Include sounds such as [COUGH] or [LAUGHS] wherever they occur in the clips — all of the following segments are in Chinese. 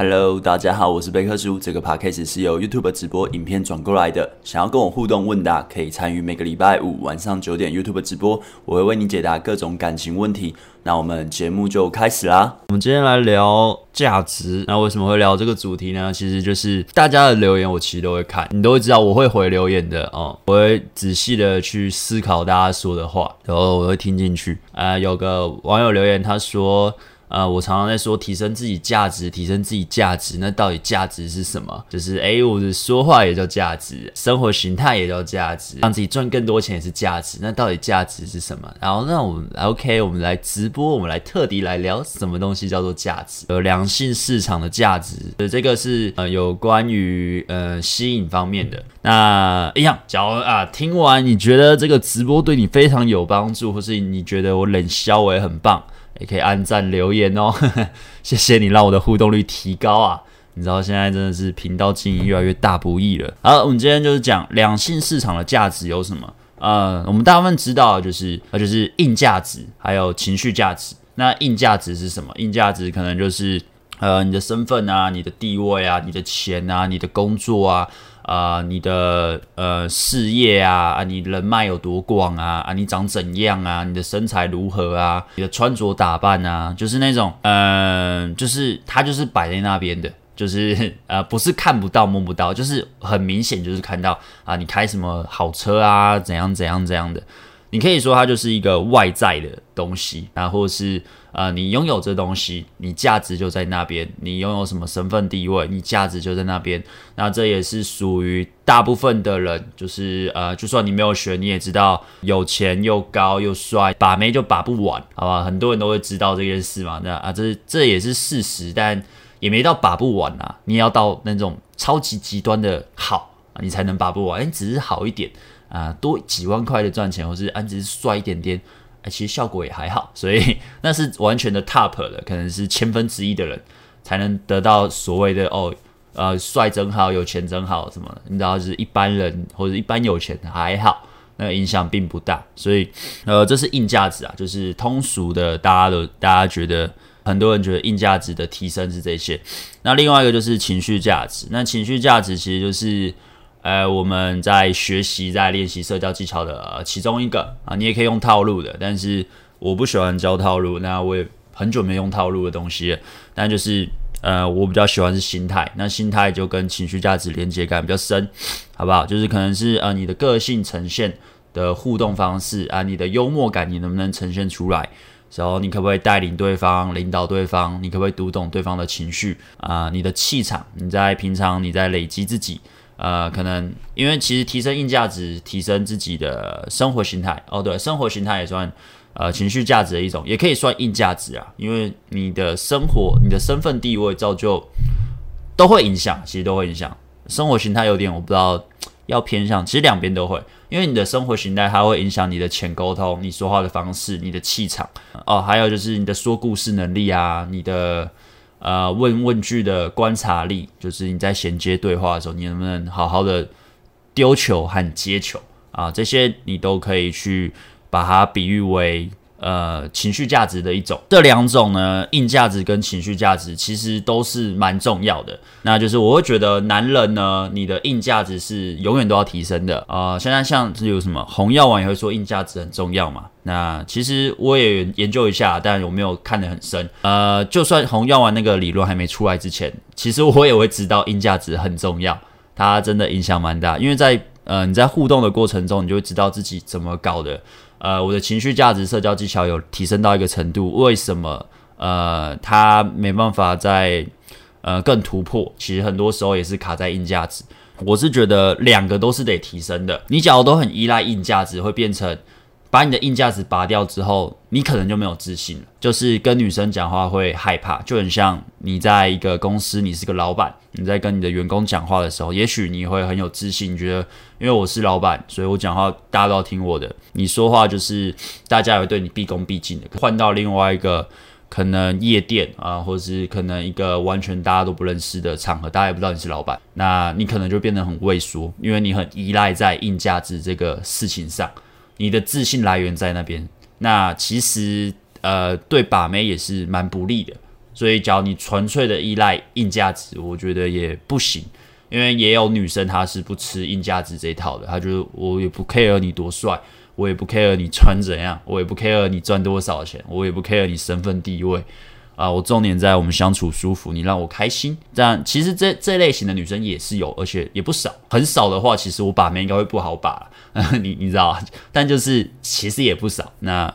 Hello，大家好，我是贝克叔。这个 podcast 是由 YouTube 直播影片转过来的。想要跟我互动问答，可以参与每个礼拜五晚上九点 YouTube 直播，我会为你解答各种感情问题。那我们节目就开始啦。我们今天来聊价值。那为什么会聊这个主题呢？其实就是大家的留言，我其实都会看，你都会知道我会回留言的哦。我会仔细的去思考大家说的话，然后我会听进去。啊、呃，有个网友留言，他说。呃，我常常在说提升自己价值，提升自己价值。那到底价值是什么？就是诶，我的说话也叫价值，生活形态也叫价值，让自己赚更多钱也是价值。那到底价值是什么？然后，那我们 OK，我们来直播，我们来特地来聊什么东西叫做价值？有良性市场的价值，这个是呃有关于呃吸引方面的。那一样，假如啊听完你觉得这个直播对你非常有帮助，或是你觉得我冷肖我也很棒。也可以按赞留言哦，[LAUGHS] 谢谢你让我的互动率提高啊！你知道现在真的是频道经营越来越大不易了。好，我们今天就是讲两性市场的价值有什么？呃，我们大部分知道就是呃就是硬价值，还有情绪价值。那硬价值是什么？硬价值可能就是呃你的身份啊、你的地位啊、你的钱啊、你的工作啊。啊、呃，你的呃事业啊，啊，你人脉有多广啊，啊，你长怎样啊，你的身材如何啊，你的穿着打扮啊，就是那种，嗯、就是他就是摆在那边的，就是 [LAUGHS] 呃，不是看不到摸不到，就是很明显就是看到啊，你开什么好车啊，怎样怎样怎样的。你可以说它就是一个外在的东西，然后是呃，你拥有这东西，你价值就在那边。你拥有什么身份地位，你价值就在那边。那这也是属于大部分的人，就是呃，就算你没有学，你也知道，有钱又高又帅，把妹就把不完，好吧？很多人都会知道这件事嘛。那啊，这这也是事实，但也没到把不完啊。你也要到那种超级极端的好，你才能把不完。你，只是好一点。啊，多几万块的赚钱，或是安只是帅一点点，其实效果也还好，所以 [LAUGHS] 那是完全的 top 的，可能是千分之一的人才能得到所谓的哦，呃，帅真好，有钱真好什么，你知道，就是一般人或者一般有钱还好，那影响并不大，所以呃，这是硬价值啊，就是通俗的，大家都大家觉得很多人觉得硬价值的提升是这些，那另外一个就是情绪价值，那情绪价值其实就是。呃，我们在学习、在练习社交技巧的、其中一个啊，你也可以用套路的，但是我不喜欢教套路，那我也很久没用套路的东西了。但就是呃，我比较喜欢是心态，那心态就跟情绪价值连接感比较深，好不好？就是可能是呃你的个性呈现的互动方式啊，你的幽默感你能不能呈现出来？然后你可不可以带领对方、领导对方？你可不可以读懂对方的情绪啊？你的气场，你在平常你在累积自己。呃，可能因为其实提升硬价值，提升自己的生活形态哦，对，生活形态也算呃情绪价值的一种，也可以算硬价值啊。因为你的生活、你的身份地位造就都会影响，其实都会影响生活形态。有点我不知道要偏向，其实两边都会，因为你的生活形态它会影响你的潜沟通、你说话的方式、你的气场哦，还有就是你的说故事能力啊，你的。呃，问问句的观察力，就是你在衔接对话的时候，你能不能好好的丢球和接球啊？这些你都可以去把它比喻为。呃，情绪价值的一种，这两种呢，硬价值跟情绪价值其实都是蛮重要的。那就是我会觉得，男人呢，你的硬价值是永远都要提升的啊、现在像是有什么红药丸也会说硬价值很重要嘛？那其实我也研究一下，但我没有看得很深。呃，就算红药丸那个理论还没出来之前，其实我也会知道硬价值很重要，它真的影响蛮大。因为在呃你在互动的过程中，你就会知道自己怎么搞的。呃，我的情绪价值、社交技巧有提升到一个程度，为什么？呃，他没办法再呃更突破？其实很多时候也是卡在硬价值。我是觉得两个都是得提升的。你假如都很依赖硬价值，会变成。把你的硬价值拔掉之后，你可能就没有自信了。就是跟女生讲话会害怕，就很像你在一个公司，你是个老板，你在跟你的员工讲话的时候，也许你会很有自信，你觉得因为我是老板，所以我讲话大家都要听我的。你说话就是大家也会对你毕恭毕敬的。换到另外一个可能夜店啊，或者是可能一个完全大家都不认识的场合，大家也不知道你是老板，那你可能就变得很畏缩，因为你很依赖在硬价值这个事情上。你的自信来源在那边，那其实呃对把妹也是蛮不利的，所以，只要你纯粹的依赖硬价值，我觉得也不行。因为也有女生她是不吃硬价值这一套的，她就是我也不 care 你多帅，我也不 care 你穿怎样，我也不 care 你赚多少钱，我也不 care 你身份地位。啊，我重点在我们相处舒服，你让我开心。这样其实这这类型的女生也是有，而且也不少。很少的话，其实我把妹应该会不好把，[LAUGHS] 你你知道，但就是其实也不少。那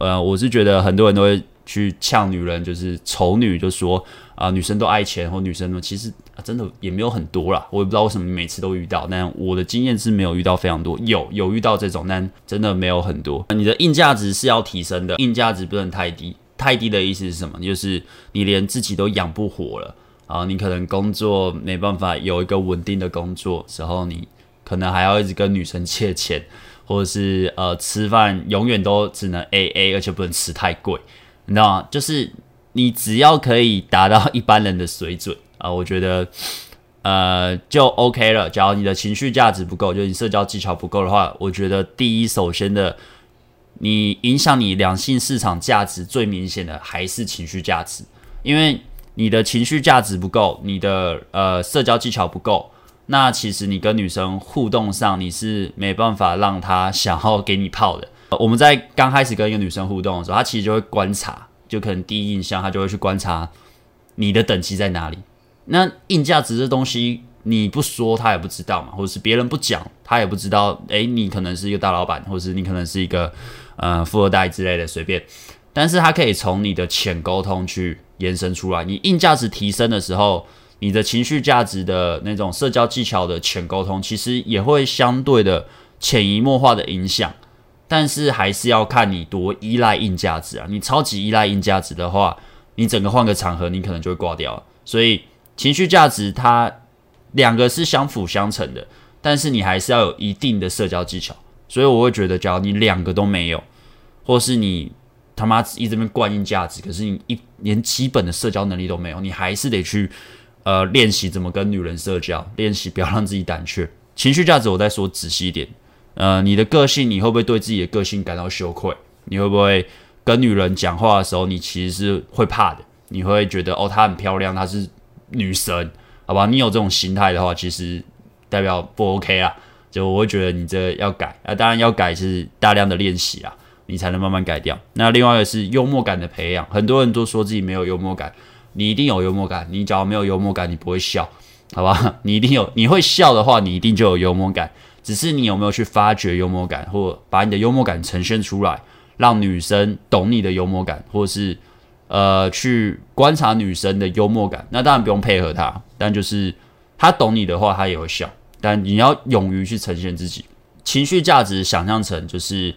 呃，我是觉得很多人都会去呛女人，就是丑女，就说。啊，女生都爱钱，或女生呢，其实，真的也没有很多啦。我也不知道为什么每次都遇到，但我的经验是没有遇到非常多。有有遇到这种，但真的没有很多。你的硬价值是要提升的，硬价值不能太低。太低的意思是什么？就是你连自己都养不活了啊！你可能工作没办法有一个稳定的工作时候，你可能还要一直跟女生借钱，或者是呃吃饭永远都只能 AA，而且不能吃太贵，你知道吗？就是。你只要可以达到一般人的水准啊，我觉得呃就 OK 了。假如你的情绪价值不够，就你社交技巧不够的话，我觉得第一首先的，你影响你两性市场价值最明显的还是情绪价值，因为你的情绪价值不够，你的呃社交技巧不够，那其实你跟女生互动上你是没办法让她想要给你泡的。我们在刚开始跟一个女生互动的时候，她其实就会观察。就可能第一印象，她就会去观察你的等级在哪里。那硬价值这东西，你不说她也不知道嘛，或者是别人不讲她也不知道。诶，你可能是一个大老板，或者是你可能是一个呃富二代之类的，随便。但是他可以从你的浅沟通去延伸出来。你硬价值提升的时候，你的情绪价值的那种社交技巧的浅沟通，其实也会相对的潜移默化的影响。但是还是要看你多依赖硬价值啊！你超级依赖硬价值的话，你整个换个场合，你可能就会挂掉了。所以情绪价值它两个是相辅相成的，但是你还是要有一定的社交技巧。所以我会觉得，假如你两个都没有，或是你他妈一直在灌硬价值，可是你一连基本的社交能力都没有，你还是得去呃练习怎么跟女人社交，练习不要让自己胆怯。情绪价值我再说仔细一点。呃，你的个性，你会不会对自己的个性感到羞愧？你会不会跟女人讲话的时候，你其实是会怕的？你会觉得哦，她很漂亮，她是女神，好吧？你有这种心态的话，其实代表不 OK 啊。就我会觉得你这要改啊，当然要改是大量的练习啊，你才能慢慢改掉。那另外一个是幽默感的培养，很多人都说自己没有幽默感，你一定有幽默感。你只要没有幽默感，你不会笑，好吧？你一定有，你会笑的话，你一定就有幽默感。只是你有没有去发掘幽默感，或把你的幽默感呈现出来，让女生懂你的幽默感，或是呃去观察女生的幽默感。那当然不用配合她，但就是她懂你的话，她也会笑。但你要勇于去呈现自己情绪价值，想象成就是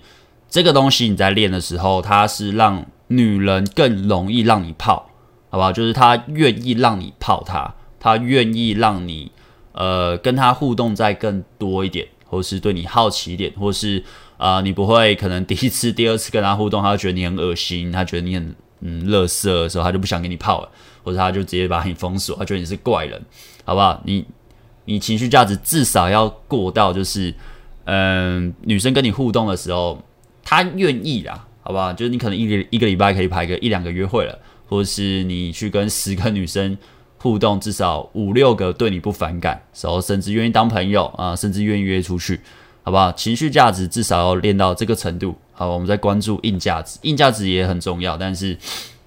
这个东西你在练的时候，它是让女人更容易让你泡，好不好？就是她愿意让你泡她，她愿意让你呃跟她互动再更多一点。或是对你好奇一点，或是啊、你不会可能 [LAUGHS] 第一次、第二次跟他互动，他觉得你很恶心，他觉得你很嗯乐色的时候，他就不想跟你泡了，或者他就直接把你封锁，他觉得你是怪人，好不好？你你情绪价值至少要过到，就是嗯、女生跟你互动的时候，她愿意啦，好不好？就是你可能一个一个礼拜可以排个一两个约会了，或者是你去跟十个女生。互动至少五六个对你不反感，然后甚至愿意当朋友啊，甚至愿意约出去，好不好？情绪价值至少要练到这个程度。好，我们再关注硬价值，硬价值也很重要，但是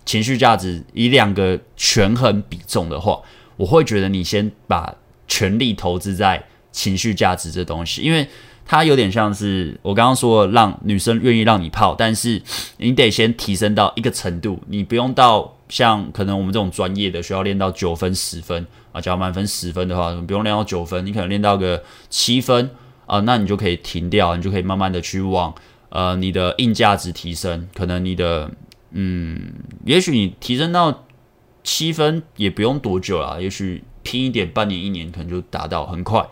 情绪价值以两个权衡比重的话，我会觉得你先把全力投资在情绪价值这东西，因为它有点像是我刚刚说的，让女生愿意让你泡，但是你得先提升到一个程度，你不用到。像可能我们这种专业的需要练到九分、十分啊，假如满分十分的话，你不用练到九分，你可能练到个七分啊，那你就可以停掉，你就可以慢慢的去往呃你的硬价值提升，可能你的嗯，也许你提升到七分也不用多久啦，也许拼一点，半年一年可能就达到很快。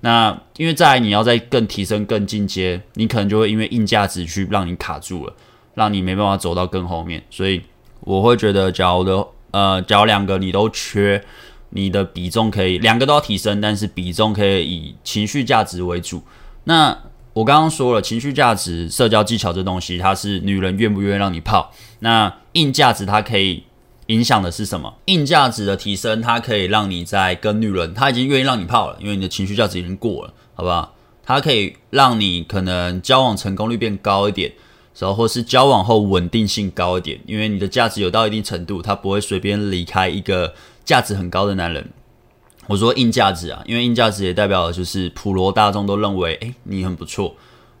那因为再来你要再更提升、更进阶，你可能就会因为硬价值去让你卡住了，让你没办法走到更后面，所以。我会觉得，假如的呃，假如两个你都缺，你的比重可以两个都要提升，但是比重可以以情绪价值为主。那我刚刚说了，情绪价值、社交技巧这东西，它是女人愿不愿意让你泡。那硬价值它可以影响的是什么？硬价值的提升，它可以让你在跟女人，她已经愿意让你泡了，因为你的情绪价值已经过了，好不好？它可以让你可能交往成功率变高一点，然后或是交往后稳定性高一点，因为你的价值有到一定程度，他不会随便离开一个价值很高的男人。我说硬价值啊，因为硬价值也代表的就是普罗大众都认为，诶，你很不错，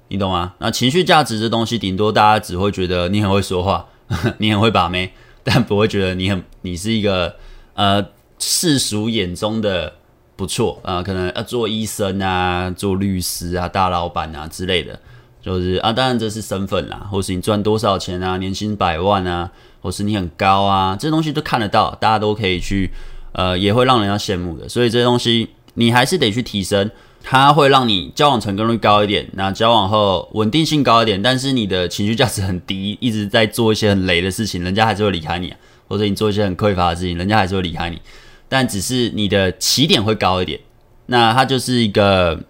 你懂吗？那情绪价值这东西，顶多大家只会觉得你很会说话，[LAUGHS] 你很会把妹。但不会觉得你很，你是一个呃世俗眼中的不错啊、可能要做医生啊，做律师啊，大老板啊之类的，就是啊，当然这是身份啦，或是你赚多少钱啊，年薪百万啊，或是你很高啊，这东西都看得到，大家都可以去呃，也会让人家羡慕的，所以这些东西你还是得去提升。它会让你交往成功率高一点，那交往后稳定性高一点，但是你的情绪价值很低，一直在做一些很雷的事情，人家还是会离开你啊，或者你做一些很匮乏的事情，人家还是会离开你，但只是你的起点会高一点，那它就是一个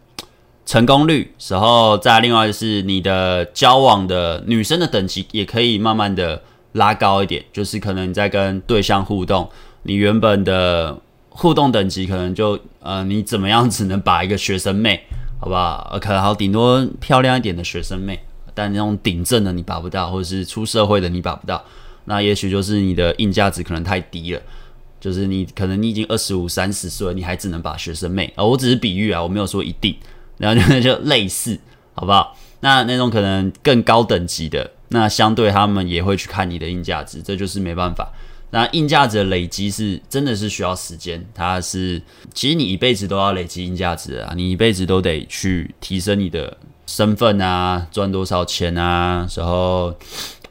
成功率，然后再另外就是你的交往的女生的等级也可以慢慢的拉高一点，就是可能你在跟对象互动，你原本的。互动等级可能就呃，你怎么样只能把一个学生妹，好不好？可能好顶多漂亮一点的学生妹，但那种顶正的你把不到，或者是出社会的你把不到，那也许就是你的硬价值可能太低了。就是你可能你已经二十五、三十岁，你还只能把学生妹啊、我只是比喻啊，我没有说一定，然后就就类似，好不好？那那种可能更高等级的，那相对他们也会去看你的硬价值，这就是没办法。那硬价值的累积是真的是需要时间，它是其实你一辈子都要累积硬价值啊，你一辈子都得去提升你的身份啊，赚多少钱啊，然后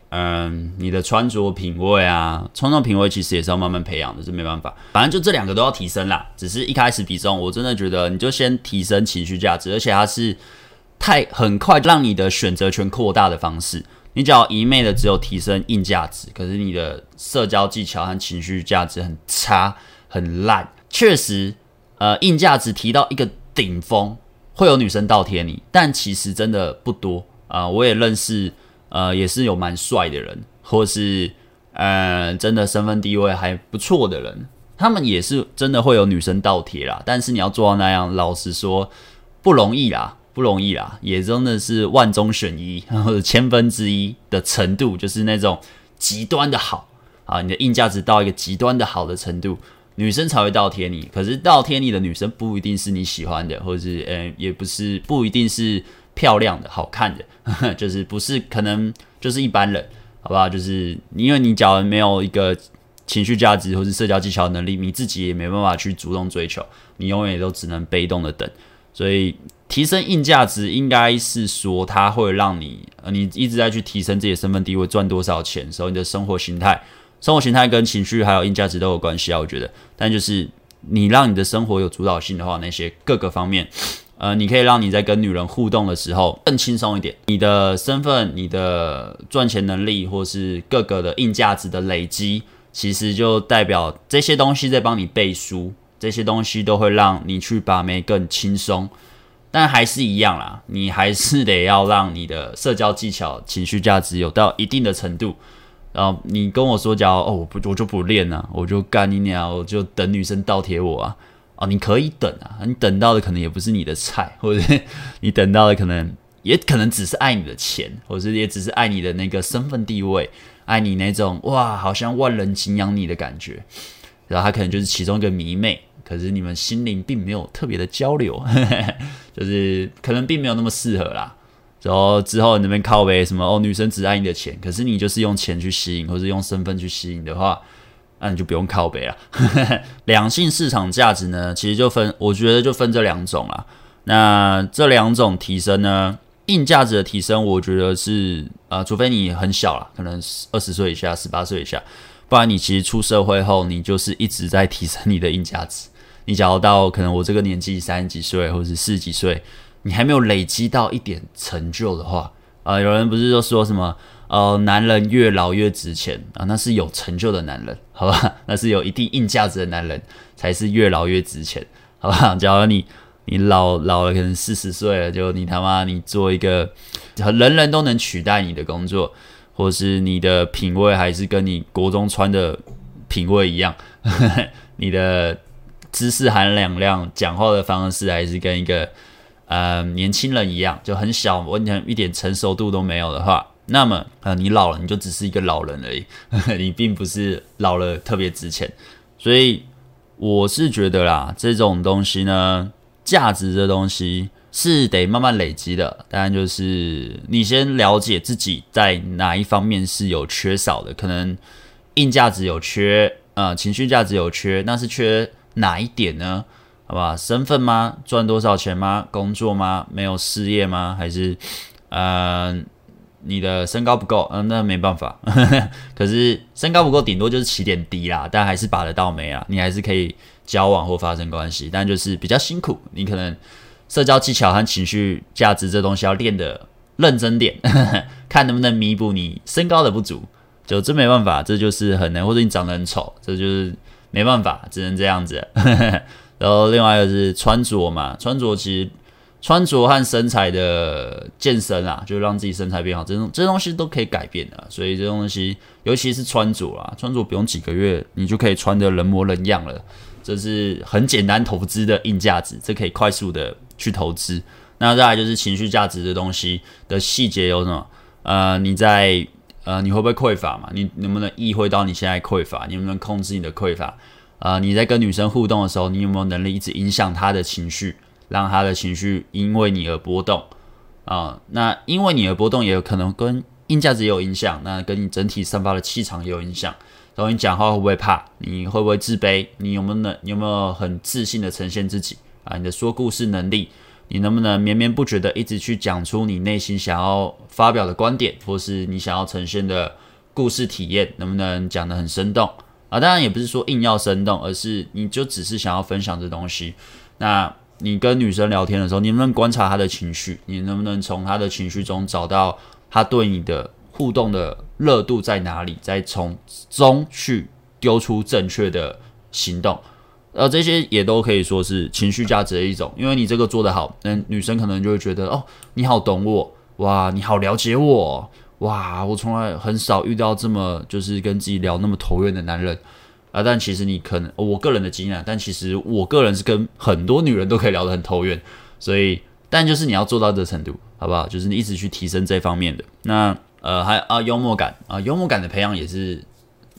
嗯，你的穿着品味啊，穿着品味其实也是要慢慢培养的，这没办法，反正就这两个都要提升啦。只是一开始比重，我真的觉得你就先提升情绪价值，而且它是太很快让你的选择权扩大的方式。你只要一昧的只有提升硬价值，可是你的社交技巧和情绪价值很差、很烂。确实，呃，硬价值提到一个顶峰，会有女生倒贴你，但其实真的不多啊、我也认识，呃，也是有蛮帅的人，或是呃，真的身份地位还不错的人，他们也是真的会有女生倒贴啦。但是你要做到那样，老实说不容易啦。不容易啦，也真的是万中选一或者 [LAUGHS] 千分之一的程度，就是那种极端的好啊，你的硬价值到一个极端的好的程度，女生才会倒贴你。可是倒贴你的女生不一定是你喜欢的，或者是呃，也不是不一定是漂亮的、好看的，[LAUGHS] 就是不是可能就是一般人，好不好？就是因为你假如没有一个情绪价值或是社交技巧能力，你自己也没办法去主动追求，你永远都只能被动的等，所以。提升硬价值应该是说，它会让你呃，你一直在去提升自己的身份地位，赚多少钱，所以你的生活形态、生活形态跟情绪还有硬价值都有关系啊。我觉得，但就是你让你的生活有主导性的话，那些各个方面，呃，你可以让你在跟女人互动的时候更轻松一点。你的身份、你的赚钱能力，或是各个的硬价值的累积，其实就代表这些东西在帮你背书，这些东西都会让你去把妹更轻松。但还是一样啦，你还是得要让你的社交技巧、情绪价值有到一定的程度。然后你跟我说，假如哦，我不，我就不练了，我就干你鸟，我就等女生倒贴我啊！哦，你可以等啊，你等到的可能也不是你的菜，或者你等到的可能也可能只是爱你的钱，或者也只是爱你的那个身份地位，爱你那种哇，好像万人敬仰你的感觉。然后他可能就是其中一个迷妹。可是你们心灵并没有特别的交流，[LAUGHS] 就是可能并没有那么适合啦。然后之后你那边靠背什么哦，女生只爱你的钱，可是你就是用钱去吸引，或是用身份去吸引的话，那你就不用靠背了。[LAUGHS] 两性市场价值呢，其实就分，我觉得就分这两种啦。那这两种提升呢，硬价值的提升，我觉得是啊、呃，除非你很小啦，可能二十岁以下、十八岁以下，不然你其实出社会后，你就是一直在提升你的硬价值。你假如到可能我这个年纪三十几岁或者是四十几岁，你还没有累积到一点成就的话，啊、有人不是就说什么，呃，男人越老越值钱啊，那是有成就的男人，好吧，[LAUGHS] 那是有一定硬价值的男人才是越老越值钱，好吧？[LAUGHS] 假如你你老老了，可能四十岁了，就你他妈你做一个人人都能取代你的工作，或是你的品味还是跟你国中穿的品味一样，[LAUGHS] 你的知识含两量，讲话的方式还是跟一个呃年轻人一样，就很小，完全一点成熟度都没有的话，那么呃你老了，你就只是一个老人而已，[LAUGHS] 你并不是老了特别值钱。所以我是觉得啦，这种东西呢，价值这东西是得慢慢累积的。当然就是你先了解自己在哪一方面是有缺少的，可能。硬价值有缺，呃，情绪价值有缺，那是缺哪一点呢？好吧，身份吗？赚多少钱吗？工作吗？没有事业吗？还是，呃，你的身高不够？嗯、那没办法。[LAUGHS] 可是身高不够，顶多就是起点低啦，但还是把得到没啊，你还是可以交往或发生关系，但就是比较辛苦。你可能社交技巧和情绪价值这东西要练得认真点，[LAUGHS] 看能不能弥补你身高的不足。就真没办法，这就是很难，或者你长得很丑，这就是没办法，只能这样子。[LAUGHS] 然后另外一个是穿着嘛，穿着其实穿着和身材的健身啊，就让自己身材变好，这种这东西都可以改变的。所以这东西，尤其是穿着啊，穿着不用几个月，你就可以穿得人模人样了。这是很简单投资的硬价值，这可以快速的去投资。那再来就是情绪价值的东西的细节有什么？呃，你在。呃，你会不会匮乏嘛？你能不能意会到你现在匮乏？你能不能控制你的匮乏？呃，你在跟女生互动的时候，你有没有能力一直影响她的情绪，让她的情绪因为你而波动？啊、那因为你而波动，也有可能跟硬价值也有影响，那跟你整体散发的气场也有影响。然后你讲话会不会怕？你会不会自卑？你有没有能？有没有很自信的呈现自己？啊，你的说故事能力。你能不能绵绵不绝的一直去讲出你内心想要发表的观点，或是你想要呈现的故事体验？能不能讲得很生动啊？当然也不是说硬要生动，而是你就只是想要分享这东西。那你跟女生聊天的时候，你能不能观察她的情绪？你能不能从她的情绪中找到她对你的互动的热度在哪里？再从中去丢出正确的行动。呃，这些也都可以说是情绪价值的一种，因为你这个做得好，那女生可能就会觉得哦，你好懂我，哇，你好了解我，哇，我从来很少遇到这么就是跟自己聊那么投缘的男人啊。但其实你可能，我个人的经验，但其实我个人是跟很多女人都可以聊得很投缘，所以，但就是你要做到这程度，好不好？就是你一直去提升这方面的。那呃，还啊，幽默感啊，幽默感的培养也是。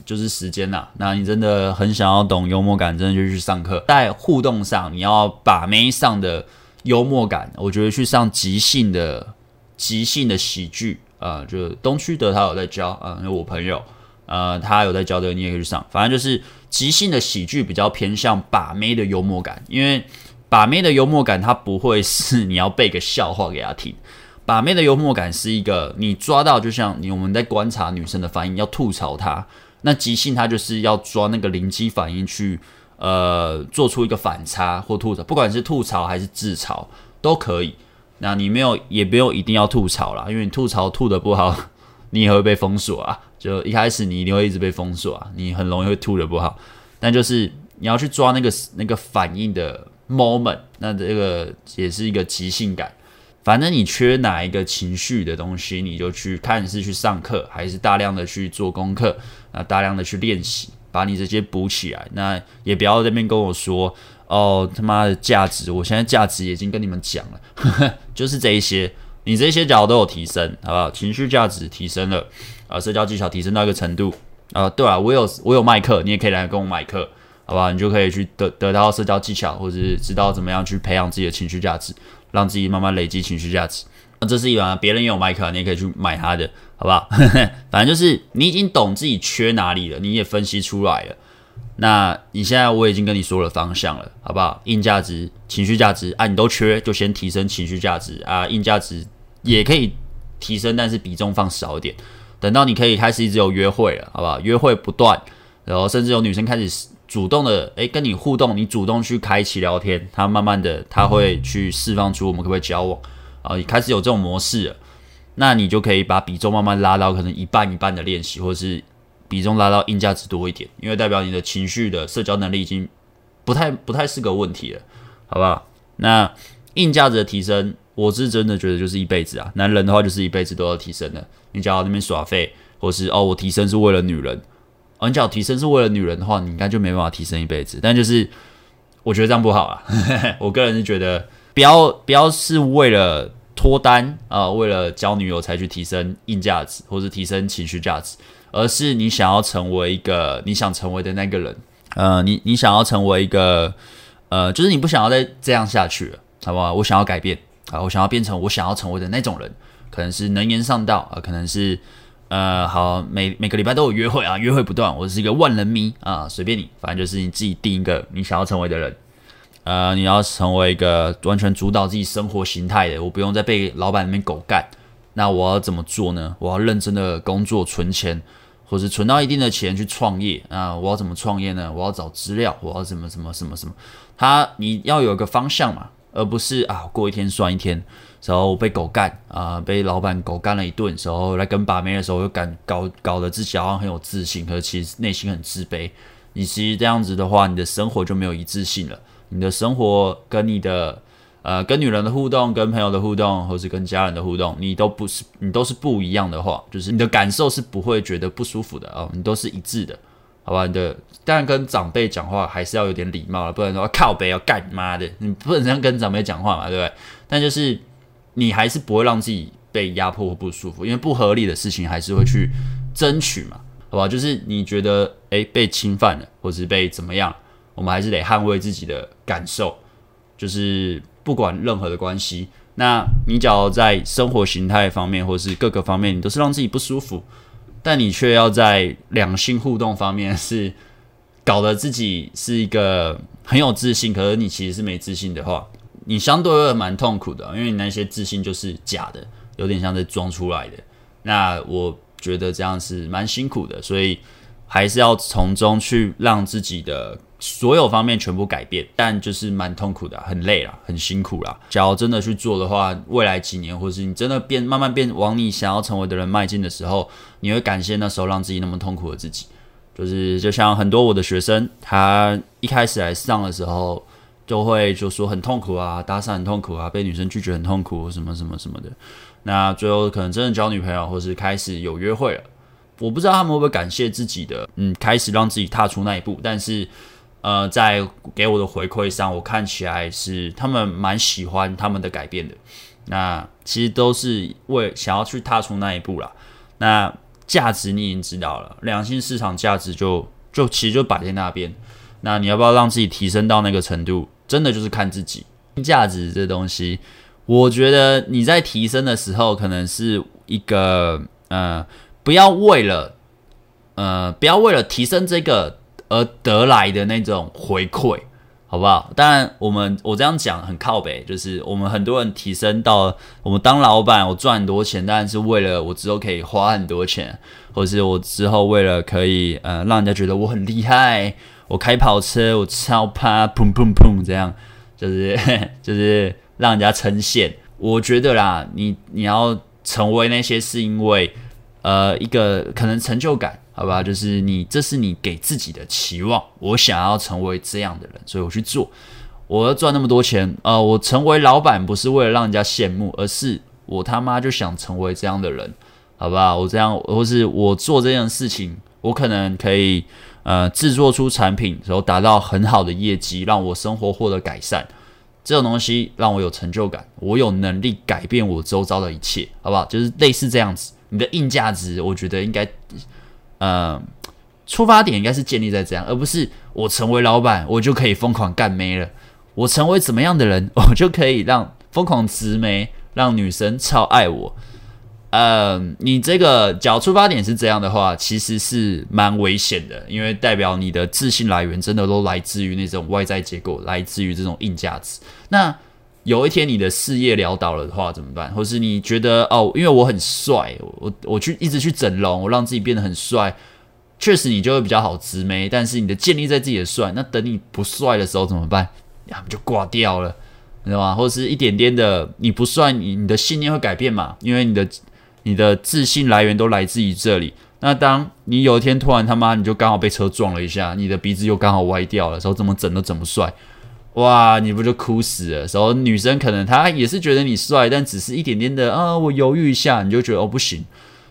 就是时间呐，那你真的很想要懂幽默感，真的就去上课。在互动上，你要把妹上的幽默感，我觉得去上即兴的即兴的喜剧啊、呃，就东区德他有在教啊，因、为我朋友呃他有在教的，你也可以去上。反正就是即兴的喜剧比较偏向把妹的幽默感，因为把妹的幽默感它不会是 [LAUGHS] 你要背个笑话给他听，把妹的幽默感是一个你抓到，就像你我们在观察女生的反应，要吐槽她。那即兴，他就是要抓那个灵机反应去，呃，做出一个反差或吐槽，不管是吐槽还是自嘲都可以。那你没有，也不用一定要吐槽啦，因为你吐槽吐的不好，[LAUGHS] 你也会被封锁啊。就一开始你一定会一直被封锁啊，你很容易会吐的不好。但就是你要去抓那个那个反应的 moment，那这个也是一个即兴感。反正你缺哪一个情绪的东西，你就去看是去上课，还是大量的去做功课，那大量的去练习，把你这些补起来。那也不要这边跟我说哦，他妈的价值，我现在价值已经跟你们讲了，呵呵，就是这一些，你这些角都有提升，好不好？情绪价值提升了，啊，社交技巧提升到一个程度，啊，对啊，我有我有卖课，你也可以来跟我买课，好不好？你就可以去得得到社交技巧，或者是知道怎么样去培养自己的情绪价值。让自己慢慢累积情绪价值，那这是一环，别人也有麦克，你也可以去买他的，好不好？[LAUGHS] 反正就是你已经懂自己缺哪里了，你也分析出来了。那你现在我已经跟你说了方向了，好不好？硬价值、情绪价值啊，你都缺，就先提升情绪价值啊。硬价值也可以提升，但是比重放少一点。等到你可以开始一直有约会了，好不好？约会不断，然后甚至有女生开始。主动的诶，跟你互动，你主动去开启聊天，他慢慢的他会去释放出我们可不可以交往啊？开始有这种模式了，那你就可以把比重慢慢拉到可能一半一半的练习，或者是比重拉到硬价值多一点，因为代表你的情绪的社交能力已经不太不太是个问题了，好不好？那硬价值的提升，我是真的觉得就是一辈子啊，男人的话就是一辈子都要提升的，你只要那边耍废，或是哦我提升是为了女人。哦，你只要提升是为了女人的话，你应该就没办法提升一辈子。但就是我觉得这样不好啊，[LAUGHS] 我个人是觉得不要不要是为了脱单啊、为了交女友才去提升硬价值或是提升情绪价值，而是你想要成为一个你想成为的那个人，呃，你你想要成为一个呃，就是你不想要再这样下去了，好不好？我想要改变啊，我想要变成我想要成为的那种人，可能是能言善道啊，可能是。呃，好，每每个礼拜都有约会啊，约会不断。我是一个万人迷啊，随便你，反正就是你自己定一个你想要成为的人。呃，你要成为一个完全主导自己生活形态的，我不用再被老板那边狗干。那我要怎么做呢？我要认真的工作存钱，或是存到一定的钱去创业啊。我要怎么创业呢？我要找资料，我要怎么什么什么什么。他你要有一个方向嘛，而不是啊过一天算一天。时候被狗干啊、被老板狗干了一顿，时候来跟把妹的时候又敢搞搞得自己好像很有自信，可是其实内心很自卑。你其实这样子的话，你的生活就没有一致性了。你的生活跟你的呃跟女人的互动、跟朋友的互动，或是跟家人的互动，你都不是你都是不一样的话，就是你的感受是不会觉得不舒服的啊、哦，你都是一致的，好吧？你的当然跟长辈讲话还是要有点礼貌了，不然说靠北要干你妈的，你不能这样跟长辈讲话嘛，对不对？但就是。你还是不会让自己被压迫或不舒服，因为不合理的事情还是会去争取嘛，好吧？就是你觉得诶被侵犯了，或是被怎么样，我们还是得捍卫自己的感受，就是不管任何的关系，那你只要在生活形态方面或是各个方面，你都是让自己不舒服，但你却要在两性互动方面是搞得自己是一个很有自信，可是你其实是没自信的话。你相对会蛮痛苦的，因为你那些自信就是假的，有点像是装出来的。那我觉得这样是蛮辛苦的，所以还是要从中去让自己的所有方面全部改变，但就是蛮痛苦的，很累了，很辛苦了。假如真的去做的话，未来几年，或是你真的变慢慢变往你想要成为的人迈进的时候，你会感谢那时候让自己那么痛苦的自己。就是就像很多我的学生，他一开始来上的时候。就会就说很痛苦啊，搭讪很痛苦啊，被女生拒绝很痛苦，什么什么什么的。那最后可能真的交女朋友，或是开始有约会了。我不知道他们会不会感谢自己的，嗯，开始让自己踏出那一步。但是，呃，在给我的回馈上，我看起来是他们蛮喜欢他们的改变的。那其实都是为想要去踏出那一步啦。那价值你已经知道了，良性市场价值就就其实就摆在那边。那你要不要让自己提升到那个程度？真的就是看自己价值这东西，我觉得你在提升的时候，可能是一个呃，不要为了呃，不要为了提升这个而得来的那种回馈，好不好？当然，我们我这样讲很靠北，就是我们很多人提升到我们当老板，我赚很多钱，当然是为了我之后可以花很多钱，或是我之后为了可以呃，让人家觉得我很厉害。我开跑车，我超趴，砰砰砰，这样就是 [LAUGHS] 就是让人家称羡。我觉得啦，你你要成为那些，是因为呃一个可能成就感，好吧？就是你这是你给自己的期望。我想要成为这样的人，所以我去做。我要赚那么多钱，呃，我成为老板不是为了让人家羡慕，而是我他妈就想成为这样的人，好吧？我这样，或是我做这件事情，我可能可以。呃，制作出产品，然后达到很好的业绩，让我生活获得改善，这种东西让我有成就感，我有能力改变我周遭的一切，好不好？就是类似这样子，你的硬价值，我觉得应该，呃，出发点应该是建立在这样，而不是我成为老板，我就可以疯狂干妹了，我成为怎么样的人，我就可以让疯狂直妹，让女生超爱我。呃，你这个假如出发点是这样的话，其实是蛮危险的，因为代表你的自信来源真的都来自于那种外在结构，来自于这种硬价值。那有一天你的事业潦倒了的话怎么办？或是你觉得哦，因为我很帅，我我去一直去整容，我让自己变得很帅，确实你就会比较好直眉。但是你的建立在自己的帅，那等你不帅的时候怎么办？呀，就挂掉了，你知道吗？或者是一点点的你不帅，你你的信念会改变嘛？因为你的。你的自信来源都来自于这里。那当你有一天突然他妈你就刚好被车撞了一下，你的鼻子又刚好歪掉了，时候怎么整都整不帅，哇，你不就哭死了？时候女生可能她也是觉得你帅，但只是一点点的啊，我犹豫一下，你就觉得哦不行，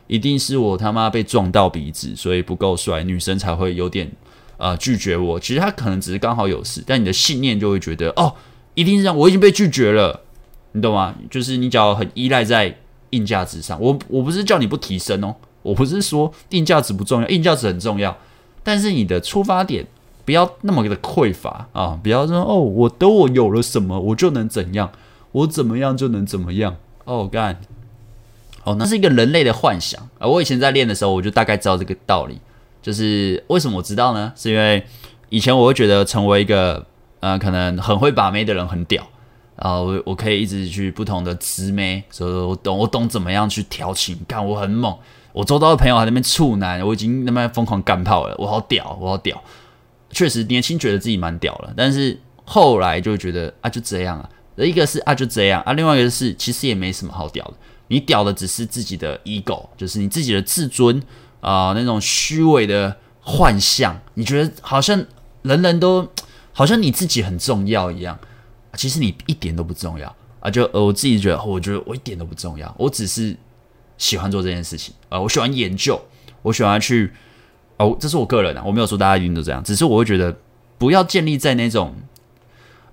一定是我他妈被撞到鼻子，所以不够帅，女生才会有点呃拒绝我。其实他可能只是刚好有事，但你的信念就会觉得哦，一定是这样，我已经被拒绝了，你懂吗？就是你只要很依赖在硬价值上，我我不是叫你不提升哦，我不是说硬价值不重要，硬价值很重要，但是你的出发点不要那么的匮乏啊，不要说哦，我等我有了什么，我就能怎样，我怎么样就能怎么样哦，干。哦，那是一个人类的幻想啊！我以前在练的时候，我就大概知道这个道理。就是为什么我知道呢？是因为以前我会觉得成为一个呃，可能很会把妹的人很屌，啊我我可以一直去不同的直妹，所以我懂我懂怎么样去调情，干我很猛。我周遭的朋友还在那边处男，我已经那边疯狂干炮了，我好屌，我好屌。确实年轻觉得自己蛮屌了，但是后来就觉得啊，就这样啊。一个是啊，就这样啊，另外一个是其实也没什么好屌的。你屌的只是自己的 ego，就是你自己的自尊啊、那种虚伪的幻象。你觉得好像人人都好像你自己很重要一样，其实你一点都不重要啊！就，我自己觉得，我觉得我一点都不重要，我只是喜欢做这件事情啊、我喜欢研究，我喜欢去哦，这是我个人啊，我没有说大家一定都这样，只是我会觉得不要建立在那种。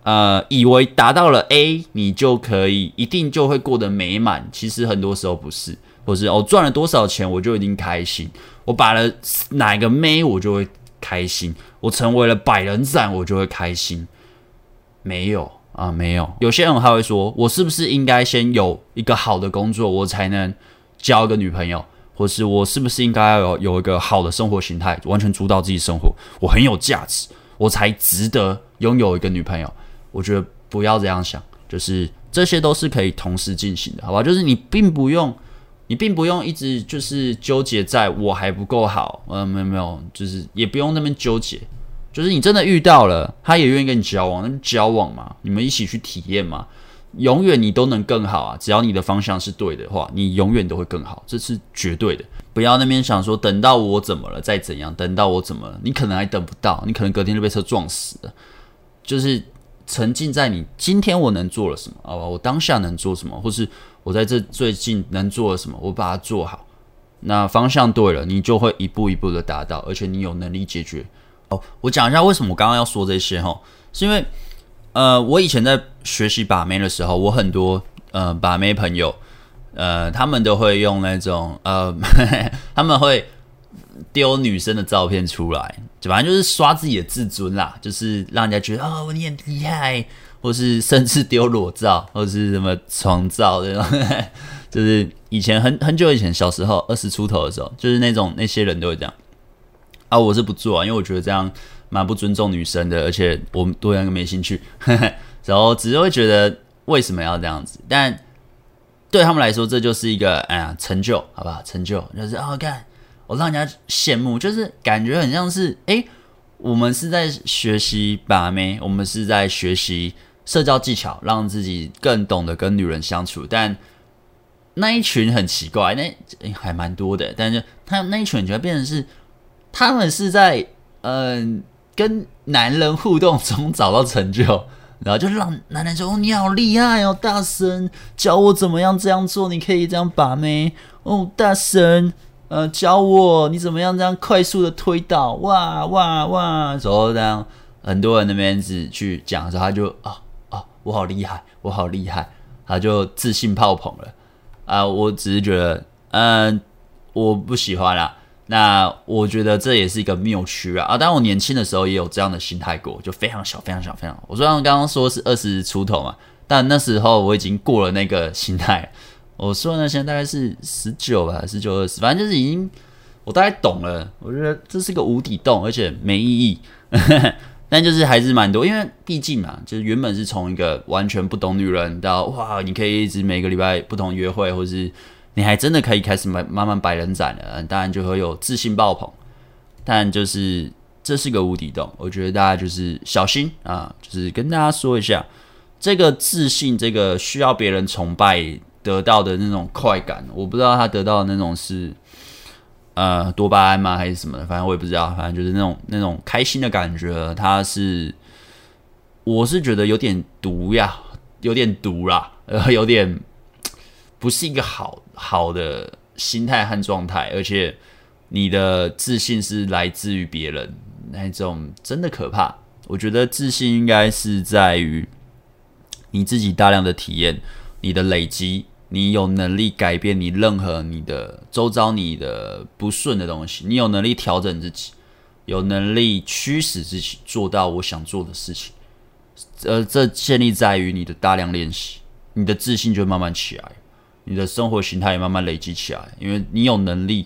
呃，以为达到了 A，你就可以一定就会过得美满。其实很多时候不是，或是我赚了多少钱我就一定开心，我把了哪个妹我就会开心，我成为了百人斩我就会开心。没有啊，没有。有些人还会说，我是不是应该先有一个好的工作，我才能交一个女朋友，或是我是不是应该要有有一个好的生活形态，完全主导自己生活，我很有价值，我才值得拥有一个女朋友。我觉得不要这样想，就是这些都是可以同时进行的，好吧？就是你并不用，你并不用一直就是纠结在我还不够好，嗯，没有没有，就是也不用那么纠结，就是你真的遇到了，他也愿意跟你交往，那交往嘛，你们一起去体验嘛，永远你都能更好啊！只要你的方向是对的话，你永远都会更好，这是绝对的。不要那边想说等到我怎么了再怎样，等到我怎么了，你可能还等不到，你可能隔天就被车撞死了，就是。沉浸在你今天我能做了什么好吧？我当下能做什么，或是我在这最近能做了什么，我把它做好。那方向对了，你就会一步一步的达到，而且你有能力解决。哦，我讲一下为什么我刚刚要说这些哈，是因为呃，我以前在学习把妹的时候，我很多呃把妹朋友，呃，他们都会用那种呃，[LAUGHS] 他们会。丢女生的照片出来，就反正就是刷自己的自尊啦，就是让人家觉得哦，你很厉害，或是甚至丢裸照，或是什么床照这种，[LAUGHS] 就是以前很很久以前小时候二十出头的时候，就是那种那些人都会这样啊，我是不做啊，因为我觉得这样蛮不尊重女生的，而且我对那个没兴趣，然后只是会觉得为什么要这样子，但对他们来说这就是一个哎呀成就，好不好？成就就是哦，看。我让人家羡慕，就是感觉很像是，哎、我们是在学习把妹，我们是在学习社交技巧，让自己更懂得跟女人相处。但那一群很奇怪，那、还蛮多的，但是他那一群就变成是，他们是在嗯、跟男人互动中找到成就，然后就让男人说：“哦，你好厉害哦，大神，教我怎么样这样做，你可以这样把妹哦，大神。”呃，教我你怎么样这样快速的推倒，哇哇哇，然后这样很多人那边子去讲的时候，他就啊啊，我好厉害，我好厉害，他就自信爆棚了啊！我只是觉得，嗯、我不喜欢啦。那我觉得这也是一个谬区啊！啊，当我年轻的时候也有这样的心态过，就非常小，非常小，非常。我虽然刚刚说是二十出头嘛，但那时候我已经过了那个心态。我说呢，现在大概是十九吧，十九二十，反正就是已经我大概懂了。我觉得这是个无底洞，而且没意义。[LAUGHS] 但就是还是蛮多，因为毕竟嘛，就是原本是从一个完全不懂女人到哇，你可以一直每个礼拜不同约会，或是你还真的可以开始慢慢慢摆人展了，当然就会有自信爆棚。但就是这是个无底洞，我觉得大家就是小心啊，就是跟大家说一下，这个自信，这个需要别人崇拜。得到的那种快感，我不知道他得到的那种是呃多巴胺吗，还是什么的？反正我也不知道，反正就是那种那种开心的感觉。他是，我是觉得有点毒呀，有点毒啦，呃，有点不是一个好好的心态和状态，而且你的自信是来自于别人，那种真的可怕。我觉得自信应该是在于你自己大量的体验，你的累积，你有能力改变你任何你的周遭你的不顺的东西，你有能力调整自己，有能力驱使自己做到我想做的事情。呃，这建立在于你的大量练习，你的自信就慢慢起来，你的生活形态也慢慢累积起来，因为你有能力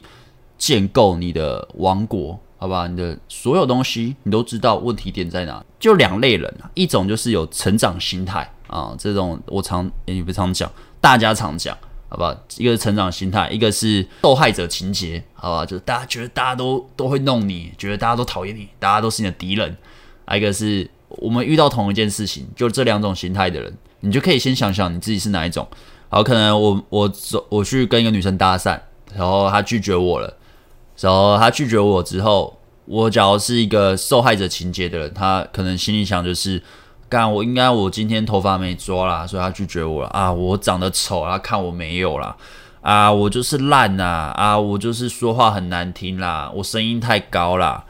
建构你的王国。好吧，你的所有东西你都知道问题点在哪？就两类人啊，一种就是有成长心态啊，这种我常也不常讲，大家常讲，好吧？一个是成长心态，一个是受害者情节，好吧？就是大家觉得大家都都会弄你，觉得大家都讨厌你，大家都是你的敌人。还有一个是我们遇到同一件事情，就这两种心态的人，你就可以先想想你自己是哪一种。好，可能我我走我去跟一个女生搭讪，然后她拒绝我了。然后她拒绝我之后，我假如是一个受害者情节的人，她可能心里想就是，干我应该我今天头发没抓啦，所以她拒绝我了。啊，我长得丑，他看我没有啦，啊，我就是烂呐，啊，我就是说话很难听啦，我声音太高啦，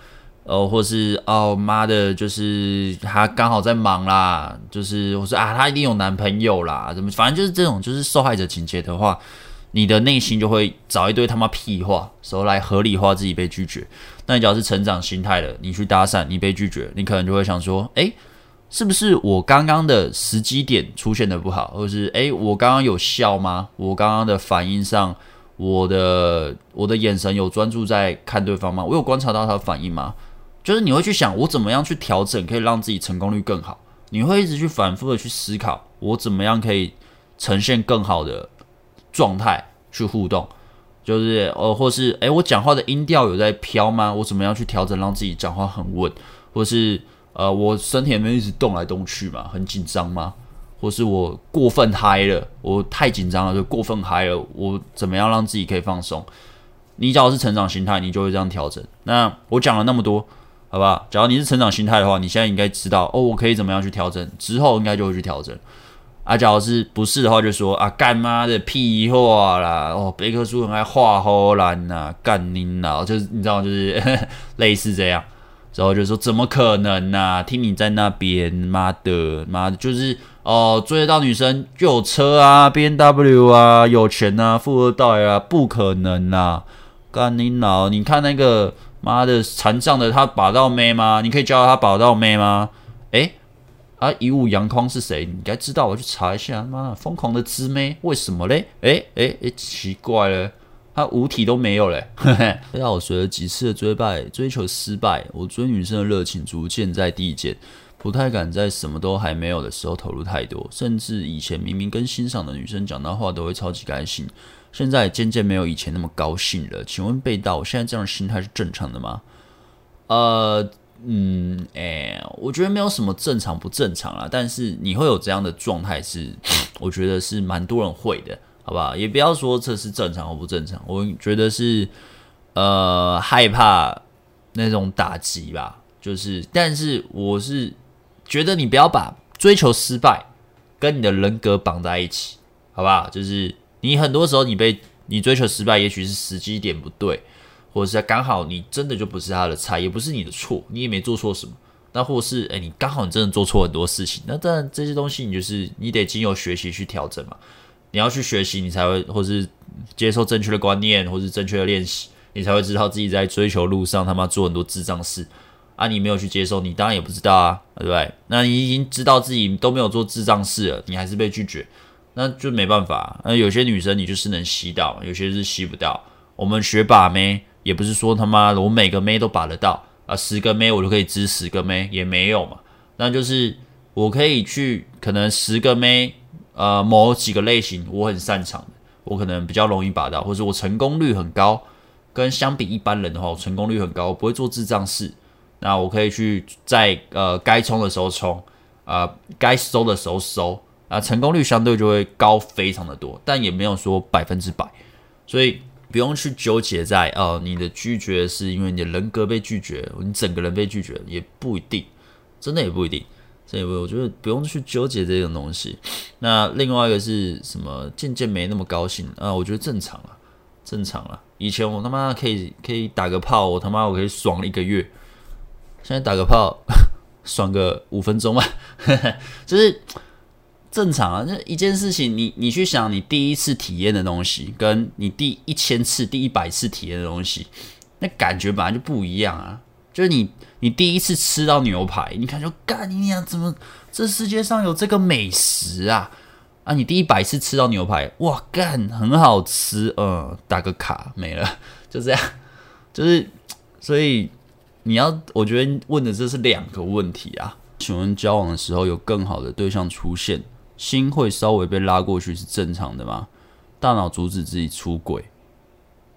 呃，或是哦妈的，就是他刚好在忙啦，就是我说啊，他一定有男朋友啦，怎么，反正就是这种就是受害者情节的话。你的内心就会找一堆他妈屁话，时候来合理化自己被拒绝。那你只要是成长心态的，你去搭讪，你被拒绝，你可能就会想说：诶，是不是我刚刚的时机点出现的不好，或是诶，我刚刚有笑吗？我刚刚的反应上，我的我的眼神有专注在看对方吗？我有观察到他的反应吗？就是你会去想，我怎么样去调整，可以让自己成功率更好？你会一直去反复的去思考，我怎么样可以呈现更好的。状态去互动，就是呃，或是诶，我讲话的音调有在飘吗？我怎么样去调整，让自己讲话很稳？或是呃，我身体有没有一直动来动去嘛？很紧张吗？或是我过分嗨了？我太紧张了，就过分嗨了。我怎么样让自己可以放松？你只要是成长心态，你就会这样调整。那我讲了那么多，好不好？假如你是成长心态的话，你现在应该知道哦，我可以怎么样去调整？之后应该就会去调整。啊，假如是不是的话，就说啊，干妈的屁话啦！哦，贝克书很爱画唬烂呐，干你老，就是你知道，就是 [LAUGHS] 类似这样。然后就说怎么可能呐、听你在那边，妈的，妈的，就是哦，追得到女生就有车啊，B N W 啊，有钱啊，富二代啊，不可能啊！干你老！你看那个妈的残障的，他把到妹吗？你可以教他把到妹吗？诶。啊，一物阳光是谁？你应该知道，我去查一下。妈的，疯狂的直妹，为什么嘞？诶诶诶，奇怪了，他五体都没有嘞。嘿嘿，让我随着几次的追败、追求失败，我追女生的热情逐渐在递减，不太敢在什么都还没有的时候投入太多，甚至以前明明跟欣赏的女生讲到话都会超级开心，现在渐渐没有以前那么高兴了。请问被盗，我现在这样的心态是正常的吗？呃。嗯，哎、我觉得没有什么正常不正常啦，但是你会有这样的状态是，我觉得是蛮多人会的，好不好？也不要说这是正常或不正常，我觉得是呃害怕那种打击吧，就是，但是我是觉得你不要把追求失败跟你的人格绑在一起，好不好？就是你很多时候你被你追求失败，也许是时机点不对。或者是刚好你真的就不是他的菜，也不是你的错，你也没做错什么。那或是诶、你刚好你真的做错很多事情，那当然这些东西你就是你得经由学习去调整嘛。你要去学习，你才会或是接受正确的观念，或是正确的练习，你才会知道自己在追求路上他妈做很多智障事啊！你没有去接受，你当然也不知道啊，对不对？那你已经知道自己都没有做智障事了，你还是被拒绝，那就没办法。那有些女生你就是能吸到，有些是吸不到。我们学把妹。也不是说他妈的我每个妹都把得到啊，十个妹我就可以支十个妹，也没有嘛。那就是我可以去可能十个妹，呃，某几个类型我很擅长的，我可能比较容易把到，或者我成功率很高，跟相比一般人的话，我成功率很高，我不会做智障事。那我可以去在呃该冲的时候冲，呃，该收的时候收，啊、成功率相对就会高非常的多，但也没有说百分之百，所以。不用去纠结在哦，你的拒绝是因为你的人格被拒绝，你整个人被拒绝也不一定，真的也不一定。所以我觉得不用去纠结这种东西。那另外一个是什么？渐渐没那么高兴啊，我觉得正常啊，正常了。以前我他妈可以可以打个炮，我他妈我可以爽一个月。现在打个炮，[LAUGHS] 爽个五分钟吧，[LAUGHS] 就是正常啊。就一件事情，你你去想，你第一次体验的东西，跟你第一千次、第一百次体验的东西，那感觉本来就不一样啊。就是你你第一次吃到牛排，你感觉干你娘，怎么这世界上有这个美食啊？啊，你第一百次吃到牛排，哇，干很好吃，嗯，打个卡没了，[LAUGHS] 就这样，就是所以。你要，我觉得问的这是两个问题啊。请问交往的时候有更好的对象出现，心会稍微被拉过去是正常的吗？大脑阻止自己出轨，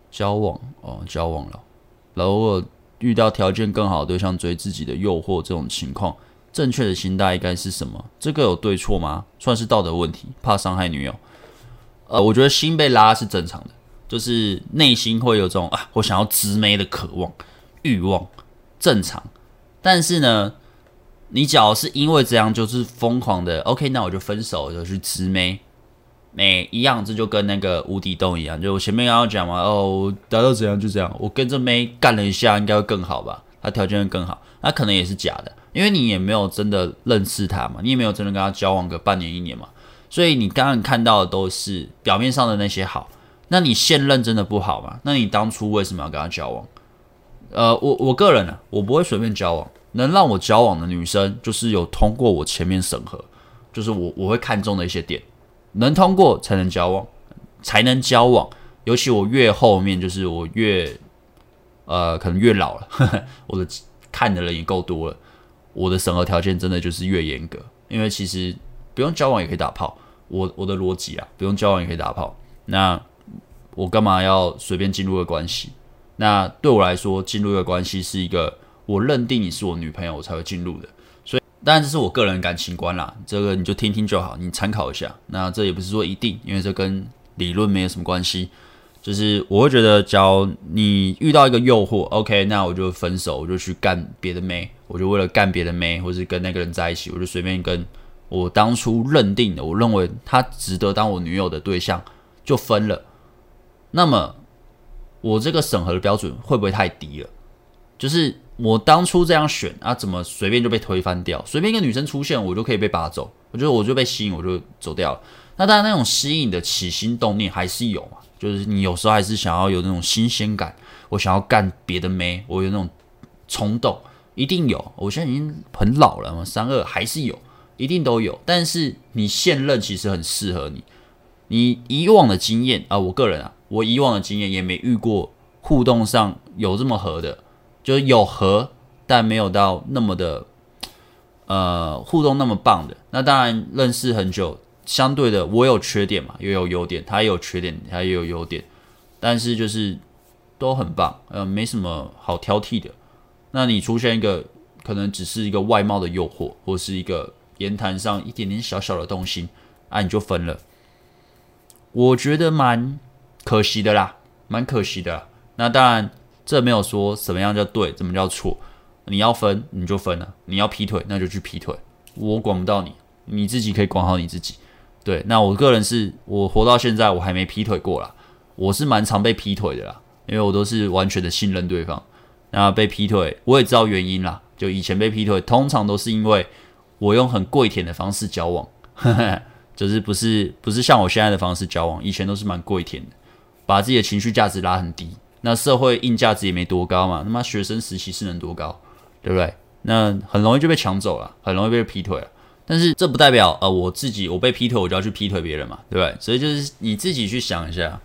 交往哦，交往了，然后遇到条件更好的对象追自己的诱惑这种情况，正确的心态应该是什么？这个有对错吗？算是道德问题，怕伤害女友。呃，我觉得心被拉是正常的，就是内心会有这种啊，我想要直妹的渴望、欲望。正常，但是呢，你只要是因为这样就是疯狂的，OK，那我就分手，就去直妹，没一样，这就跟那个无底洞一样，就我前面刚刚讲嘛，哦，达到怎样就这样，我跟这妹干了一下，应该会更好吧？他条件会更好，那可能也是假的，因为你也没有真的认识他嘛，你也没有真的跟他交往个半年一年嘛，所以你刚刚看到的都是表面上的那些好，那你现任真的不好吗？那你当初为什么要跟他交往？呃，我我个人呢、我不会随便交往。能让我交往的女生，就是有通过我前面审核，就是我我会看中的一些点，能通过才能交往，才能交往。尤其我越后面，就是我越呃，可能越老了，呵 [LAUGHS] 呵我的看的人也够多了，我的审核条件真的就是越严格。因为其实不用交往也可以打炮，我我的逻辑啊，不用交往也可以打炮。那我干嘛要随便进入个关系？那对我来说，进入一个关系是一个我认定你是我女朋友，我才会进入的。所以，当然这是我个人感情观啦，这个你就听听就好，你参考一下。那这也不是说一定，因为这跟理论没有什么关系。就是我会觉得，假如你遇到一个诱惑，OK，那我就分手，我就去干别的妹，我就为了干别的妹，或是跟那个人在一起，我就随便跟我当初认定的，我认为他值得当我女友的对象就分了。那么。我这个审核的标准会不会太低了？就是我当初这样选啊，怎么随便就被推翻掉？随便一个女生出现，我就可以被拔走？我觉得我就被吸引，我就走掉了。那当然，那种吸引的起心动念还是有嘛，就是你有时候还是想要有那种新鲜感，我想要干别的妹，我有那种冲动，一定有。我现在已经很老了嘛，三二还是有，一定都有。但是你现任其实很适合你，你以往的经验啊，我个人啊。我以往的经验也没遇过互动上有这么合的，就是有合，但没有到那么的，呃，互动那么棒的。那当然认识很久，相对的我有缺点嘛，也有优点，他也有缺点，他也有优点，但是就是都很棒，呃，没什么好挑剔的。那你出现一个可能只是一个外貌的诱惑，或是一个言谈上一点点小小的动心，啊，你就分了，我觉得蛮。可惜的啦，蛮可惜的。那当然，这没有说什么样叫对，怎么叫错。你要分你就分了，你要劈腿那就去劈腿，我管不到你，你自己可以管好你自己。对，那我个人是我活到现在我还没劈腿过啦，我是蛮常被劈腿的啦，因为我都是完全的信任对方。那被劈腿我也知道原因啦，就以前被劈腿通常都是因为我用很跪舔的方式交往，呵呵，就是不是不是像我现在的方式交往，以前都是蛮跪舔的。把自己的情绪价值拉很低，那社会硬价值也没多高嘛。他妈学生时期是能多高，对不对？那很容易就被抢走了，很容易被劈腿了。但是这不代表呃我自己我被劈腿我就要去劈腿别人嘛，对不对？所以就是你自己去想一下，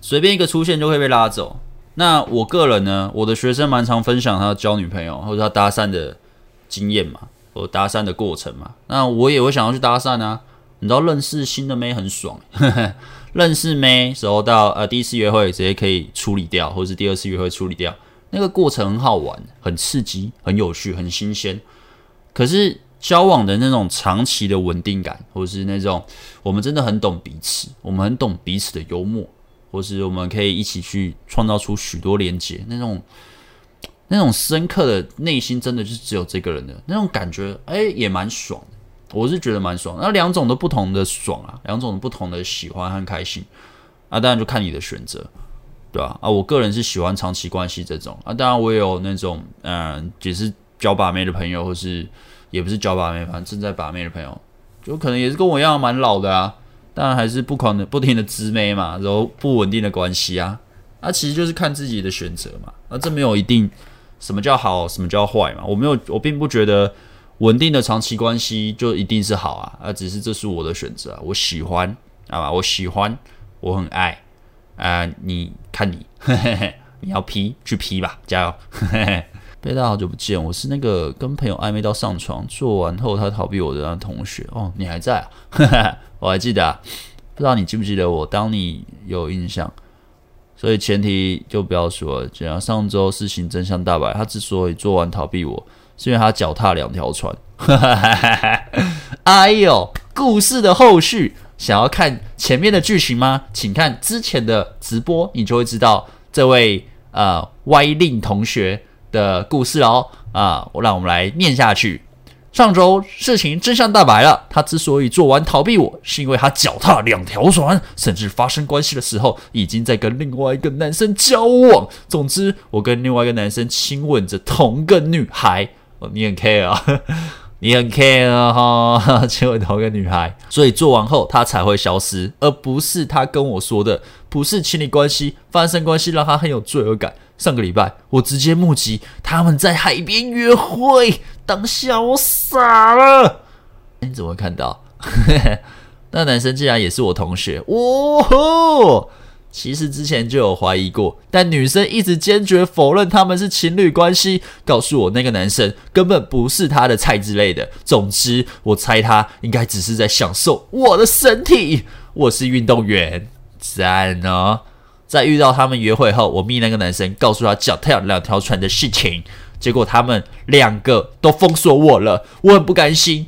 随便一个出现就会被拉走。那我个人呢，我的学生蛮常分享他交女朋友或者他搭讪的经验嘛，或搭讪的过程嘛。那我也会想要去搭讪啊，你知道认识新的妹很爽。[LAUGHS] 认识没时候到呃第一次约会直接可以处理掉，或是第二次约会处理掉，那个过程很好玩，很刺激，很有趣，很新鲜。可是交往的那种长期的稳定感，或是那种我们真的很懂彼此，我们很懂彼此的幽默，或是我们可以一起去创造出许多连接，那种那种深刻的内心，真的就是只有这个人的那种感觉，哎，也蛮爽。我是觉得蛮爽，那两种都不同的爽啊，两种不同的喜欢和开心。啊，当然就看你的选择，对吧？啊，我个人是喜欢长期关系这种啊，当然我也有那种嗯，只是交把妹的朋友，或是也不是交把妹，反正正在把妹的朋友，就可能也是跟我一样蛮老的啊，当然还是不可能不停的滋妹嘛，然后不稳定的关系啊，啊，其实就是看自己的选择嘛，啊，这没有一定什么叫好，什么叫坏嘛，我没有，我并不觉得。稳定的长期关系就一定是好啊，啊，只是这是我的选择，我喜欢，好吧，我喜欢，我很爱，啊，你看你，嘿嘿，你要 P 去 P 吧，加油，嘿嘿，贝大好久不见，我是那个跟朋友暧昧到上床，做完后他逃避我的那同学，哦，你还在啊，[LAUGHS] 我还记得啊，不知道你记不记得我，当你有印象，所以前提就不要说了，这样上周事情真相大白，他之所以做完逃避我。是因为他脚踏两条船，[LAUGHS] 哎呦！故事的后续，想要看前面的剧情吗？请看之前的直播，你就会知道这位呃歪令同学的故事哦。啊、我让我们来念下去。上周事情真相大白了，他之所以做完逃避我，是因为他脚踏两条船，甚至发生关系的时候，已经在跟另外一个男生交往。总之，我跟另外一个男生亲吻着同个女孩。你很 care 啊，你很 care 啊，哈，亲吻同一个女孩，所以做完后他才会消失，而不是他跟我说的，不是情侣关系，发生关系让他很有罪恶感。上个礼拜我直接目击他们在海边约会，当下我傻了。你怎么会看到？[LAUGHS] 那男生竟然也是我同学，哦吼！其实之前就有怀疑过，但女生一直坚决否认他们是情侣关系，告诉我那个男生根本不是她的菜之类的。总之，我猜他应该只是在享受我的身体。我是运动员，赞哦！在遇到他们约会后，我密那个男生，告诉他脚踏两条船的事情，结果他们两个都封锁我了，我很不甘心。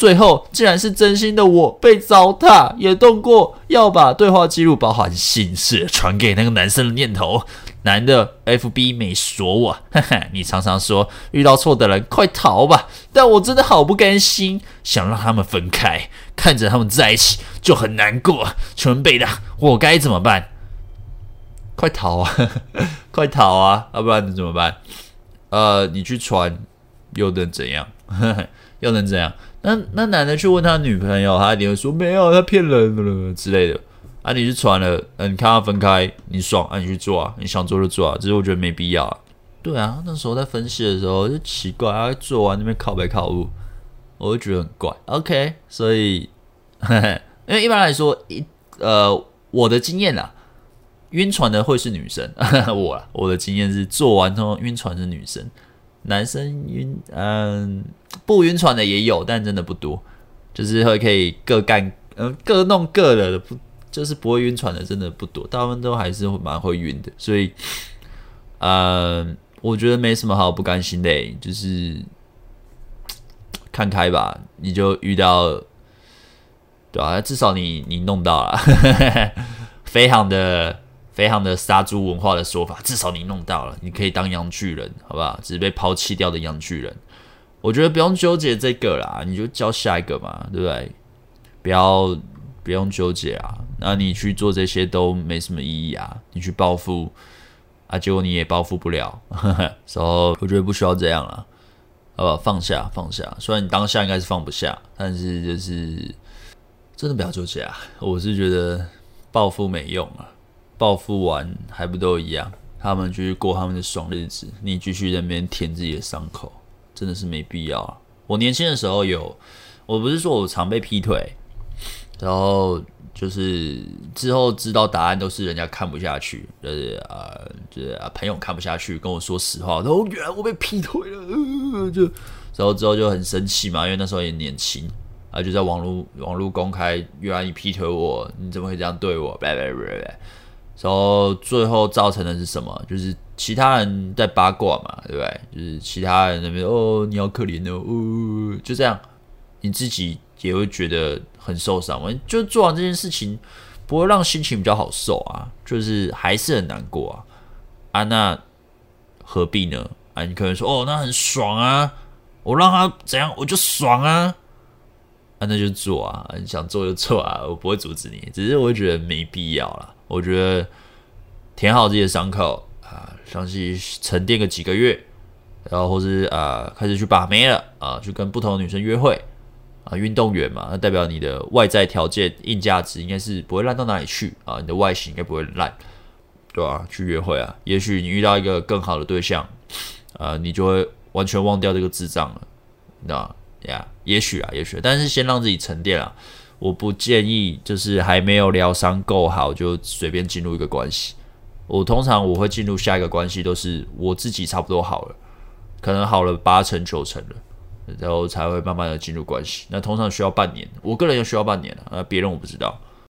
最后，竟然是真心的我被糟蹋，也动过要把对话记录包含姓氏传给那个男生的念头。男的 FB 没锁我，哈哈，你常常说遇到错的人快逃吧，但我真的好不甘心，想让他们分开，看着他们在一起就很难过。全贝的，我该怎么办？快逃啊！[LAUGHS] 快逃啊！要不然你怎么办？呃，你去传又能怎样？呵 [LAUGHS] 呵又能怎样？那那男的去问他女朋友，他一定会说没有，他骗人了之类的。啊，你去传了，嗯、你看他分开，你爽啊，你去做啊，你想做就做啊，只是我觉得没必要啊。对啊，那时候在分析的时候就奇怪，他做完那边靠北靠物，我就觉得很怪。OK，所以，呵 [LAUGHS] 呵因为一般来说，一呃，我的经验啊，晕船的会是女生，[LAUGHS] 我啊，我的经验是做完之后晕船是女生。男生晕，嗯，不晕船的也有，但真的不多。就是会可以各干，嗯，各弄各的，不就是不会晕船的，真的不多。大部分都还是会蛮会晕的，所以，嗯，我觉得没什么好不甘心的，就是看开吧。你就遇到，对啊，至少你你弄到了，[LAUGHS] 非常的。非常的杀猪文化的说法，至少你弄到了，你可以当阳具人，好不好？只是被抛弃掉的阳具人，我觉得不用纠结这个啦，你就教下一个嘛，对不对？不要不用纠结啊，那你去做这些都没什么意义啊，你去报复啊，结果你也报复不了，所以、so, 我觉得不需要这样了，好不好？放下放下，虽然你当下应该是放不下，但是就是真的不要纠结啊，我是觉得报复没用啊。报复完还不都一样？他们继续过他们的爽日子，你继续在那边舔自己的伤口，真的是没必要啊。我年轻的时候有，我不是说我常被劈腿，然后就是之后知道答案都是人家看不下去，就是啊，就是啊，朋友看不下去跟我说实话，然后原来我被劈腿了，就然后之后就很生气嘛，因为那时候也年轻啊，就在网络网络公开，原来你劈腿我，你怎么会这样对我？拜拜拜拜。然后最后造成的是什么？就是其他人在八卦嘛，对不对？就是其他人那边哦，你好可怜哦，呜哦，就这样，你自己也会觉得很受伤嘛。就做完这件事情，不会让心情比较好受啊，就是还是很难过啊。啊，那何必呢？啊，你可能说哦，那很爽啊，我让他怎样，我就爽啊。啊，那就做啊，你想做就做啊，我不会阻止你，只是我会觉得没必要啦。我觉得填好自己的伤口啊，相信沉淀个几个月，然后或是啊开始去把妹了啊，去跟不同的女生约会啊，运动员嘛，那代表你的外在条件硬价值应该是不会烂到哪里去啊，你的外形应该不会烂，对吧、去约会啊，也许你遇到一个更好的对象，啊，你就会完全忘掉这个智障了，那呀，也许啊，也许，但是先让自己沉淀啊。我不建议，就是还没有疗伤够好就随便进入一个关系。我通常我会进入下一个关系，都是我自己差不多好了，可能好了八成九成了，然后才会慢慢的进入关系。那通常需要半年，我个人也需要半年啊，那别人我不知道。